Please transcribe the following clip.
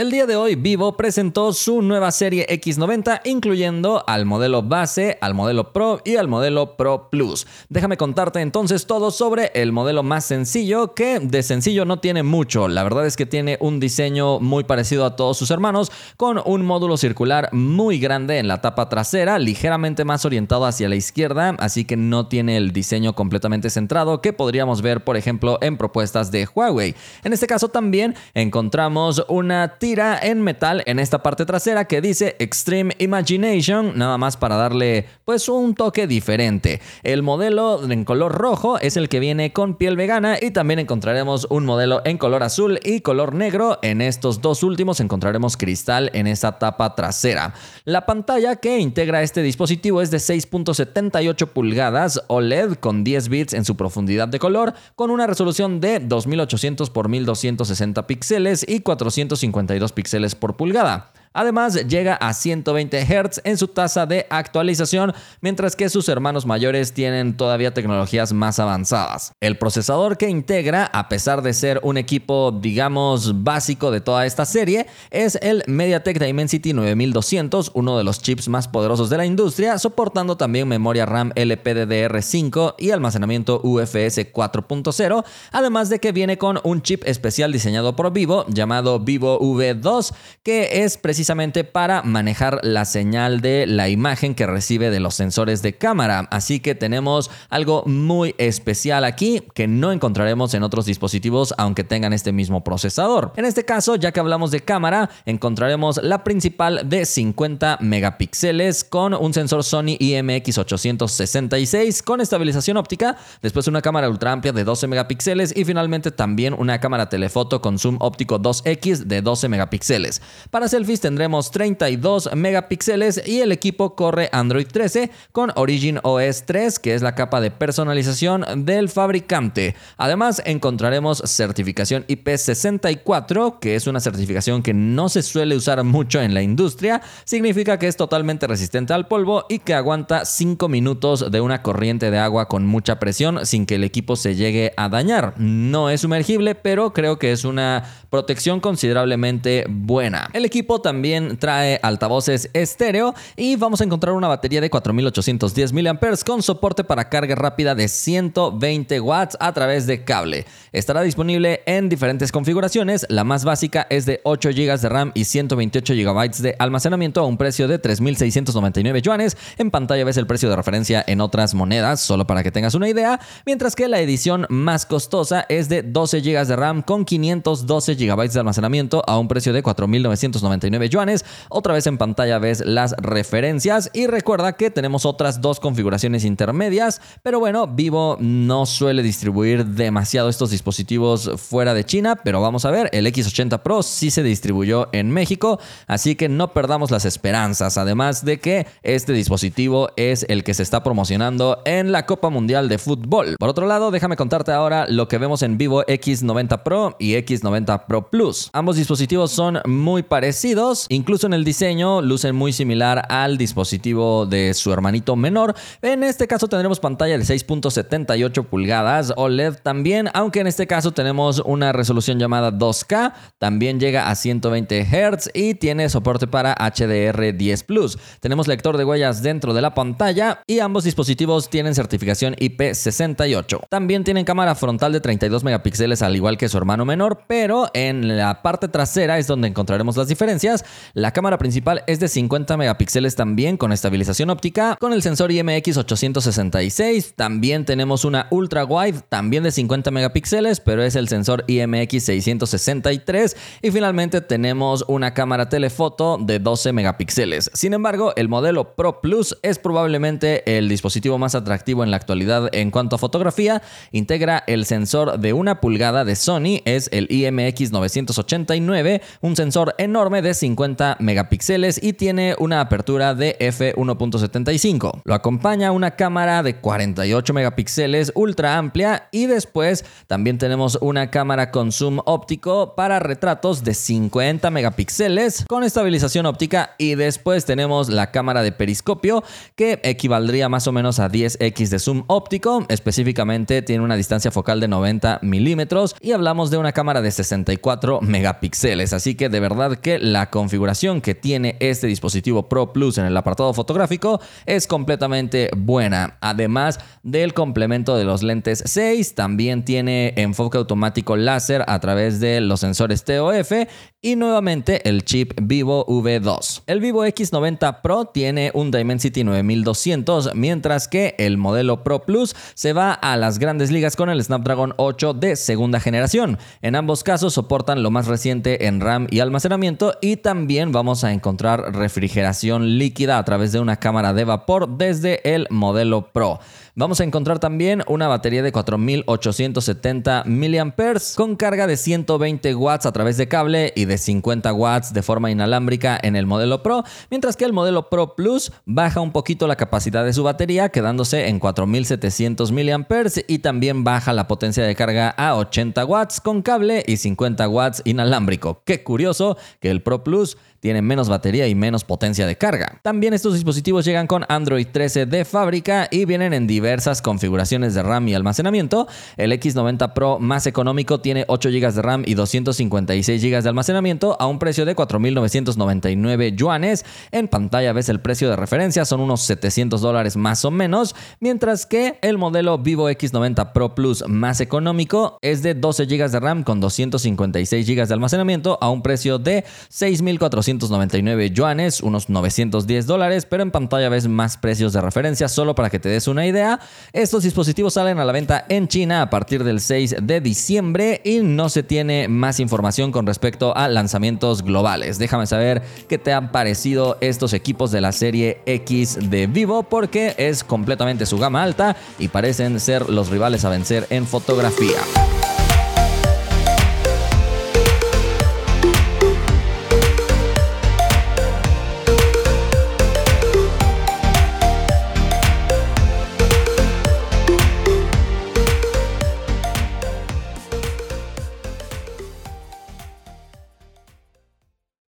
El día de hoy Vivo presentó su nueva serie X90 incluyendo al modelo base, al modelo Pro y al modelo Pro Plus. Déjame contarte entonces todo sobre el modelo más sencillo que de sencillo no tiene mucho. La verdad es que tiene un diseño muy parecido a todos sus hermanos con un módulo circular muy grande en la tapa trasera, ligeramente más orientado hacia la izquierda, así que no tiene el diseño completamente centrado que podríamos ver por ejemplo en propuestas de Huawei. En este caso también encontramos una en metal en esta parte trasera que dice Extreme Imagination, nada más para darle pues un toque diferente. El modelo en color rojo es el que viene con piel vegana y también encontraremos un modelo en color azul y color negro. En estos dos últimos encontraremos cristal en esa tapa trasera. La pantalla que integra este dispositivo es de 6.78 pulgadas OLED con 10 bits en su profundidad de color con una resolución de 2800 x 1260 píxeles y 452 píxeles por pulgada. Además, llega a 120 Hz en su tasa de actualización, mientras que sus hermanos mayores tienen todavía tecnologías más avanzadas. El procesador que integra, a pesar de ser un equipo, digamos, básico de toda esta serie, es el MediaTek Dimensity 9200, uno de los chips más poderosos de la industria, soportando también memoria RAM LPDDR5 y almacenamiento UFS 4.0, además de que viene con un chip especial diseñado por Vivo llamado Vivo V2, que es precisamente precisamente para manejar la señal de la imagen que recibe de los sensores de cámara. Así que tenemos algo muy especial aquí que no encontraremos en otros dispositivos aunque tengan este mismo procesador. En este caso, ya que hablamos de cámara, encontraremos la principal de 50 megapíxeles con un sensor Sony IMX866 con estabilización óptica, después una cámara ultra amplia de 12 megapíxeles y finalmente también una cámara telefoto con zoom óptico 2X de 12 megapíxeles. Para selfies tendremos 32 megapíxeles y el equipo corre Android 13 con Origin OS 3, que es la capa de personalización del fabricante. Además, encontraremos certificación IP64, que es una certificación que no se suele usar mucho en la industria. Significa que es totalmente resistente al polvo y que aguanta 5 minutos de una corriente de agua con mucha presión sin que el equipo se llegue a dañar. No es sumergible, pero creo que es una protección considerablemente buena. El equipo también también trae altavoces estéreo y vamos a encontrar una batería de 4810 mAh con soporte para carga rápida de 120 watts a través de cable. Estará disponible en diferentes configuraciones. La más básica es de 8 GB de RAM y 128 GB de almacenamiento a un precio de 3.699 yuanes. En pantalla ves el precio de referencia en otras monedas, solo para que tengas una idea. Mientras que la edición más costosa es de 12 GB de RAM con 512 GB de almacenamiento a un precio de 4.999 yuanes. Otra vez en pantalla ves las referencias y recuerda que tenemos otras dos configuraciones intermedias, pero bueno, Vivo no suele distribuir demasiado estos dispositivos fuera de China, pero vamos a ver, el X80 Pro sí se distribuyó en México, así que no perdamos las esperanzas, además de que este dispositivo es el que se está promocionando en la Copa Mundial de Fútbol. Por otro lado, déjame contarte ahora lo que vemos en Vivo X90 Pro y X90 Pro Plus. Ambos dispositivos son muy parecidos, incluso en el diseño, lucen muy similar al dispositivo de su hermanito menor. En este caso tendremos pantalla de 6.78 pulgadas OLED también, aunque en este caso tenemos una resolución llamada 2K, también llega a 120 Hz y tiene soporte para HDR10 Plus. Tenemos lector de huellas dentro de la pantalla y ambos dispositivos tienen certificación IP68. También tienen cámara frontal de 32 megapíxeles al igual que su hermano menor, pero en la parte trasera es donde encontraremos las diferencias la cámara principal es de 50 megapíxeles también con estabilización óptica, con el sensor IMX866. También tenemos una ultra wide, también de 50 megapíxeles, pero es el sensor IMX663. Y finalmente tenemos una cámara telefoto de 12 megapíxeles. Sin embargo, el modelo Pro Plus es probablemente el dispositivo más atractivo en la actualidad en cuanto a fotografía. Integra el sensor de una pulgada de Sony, es el IMX989, un sensor enorme de 50 50 megapíxeles y tiene una apertura de f1.75. Lo acompaña una cámara de 48 megapíxeles ultra amplia y después también tenemos una cámara con zoom óptico para retratos de 50 megapíxeles con estabilización óptica y después tenemos la cámara de periscopio que equivaldría más o menos a 10x de zoom óptico, específicamente tiene una distancia focal de 90 milímetros y hablamos de una cámara de 64 megapíxeles, así que de verdad que la configuración que tiene este dispositivo Pro Plus en el apartado fotográfico es completamente buena, además del complemento de los lentes 6, también tiene enfoque automático láser a través de los sensores TOF y nuevamente el chip Vivo V2. El Vivo X90 Pro tiene un Dimensity 9200, mientras que el modelo Pro Plus se va a las grandes ligas con el Snapdragon 8 de segunda generación. En ambos casos soportan lo más reciente en RAM y almacenamiento y también vamos a encontrar refrigeración líquida a través de una cámara de vapor desde el modelo Pro. Vamos a encontrar también una batería de 4870 mAh con carga de 120 watts a través de cable y de 50 watts de forma inalámbrica en el modelo Pro, mientras que el modelo Pro Plus baja un poquito la capacidad de su batería, quedándose en 4700 mAh y también baja la potencia de carga a 80 watts con cable y 50 watts inalámbrico. Qué curioso que el Pro Plus tiene menos batería y menos potencia de carga. También estos dispositivos llegan con Android 13 de fábrica y vienen en diversas configuraciones de RAM y almacenamiento. El X90 Pro más económico tiene 8 GB de RAM y 256 GB de almacenamiento a un precio de 4.999 yuanes. En pantalla ves el precio de referencia, son unos 700 dólares más o menos, mientras que el modelo Vivo X90 Pro Plus más económico es de 12 GB de RAM con 256 GB de almacenamiento a un precio de 6.400 299 yuanes, unos 910 dólares, pero en pantalla ves más precios de referencia solo para que te des una idea. Estos dispositivos salen a la venta en China a partir del 6 de diciembre y no se tiene más información con respecto a lanzamientos globales. Déjame saber qué te han parecido estos equipos de la serie X de Vivo porque es completamente su gama alta y parecen ser los rivales a vencer en fotografía.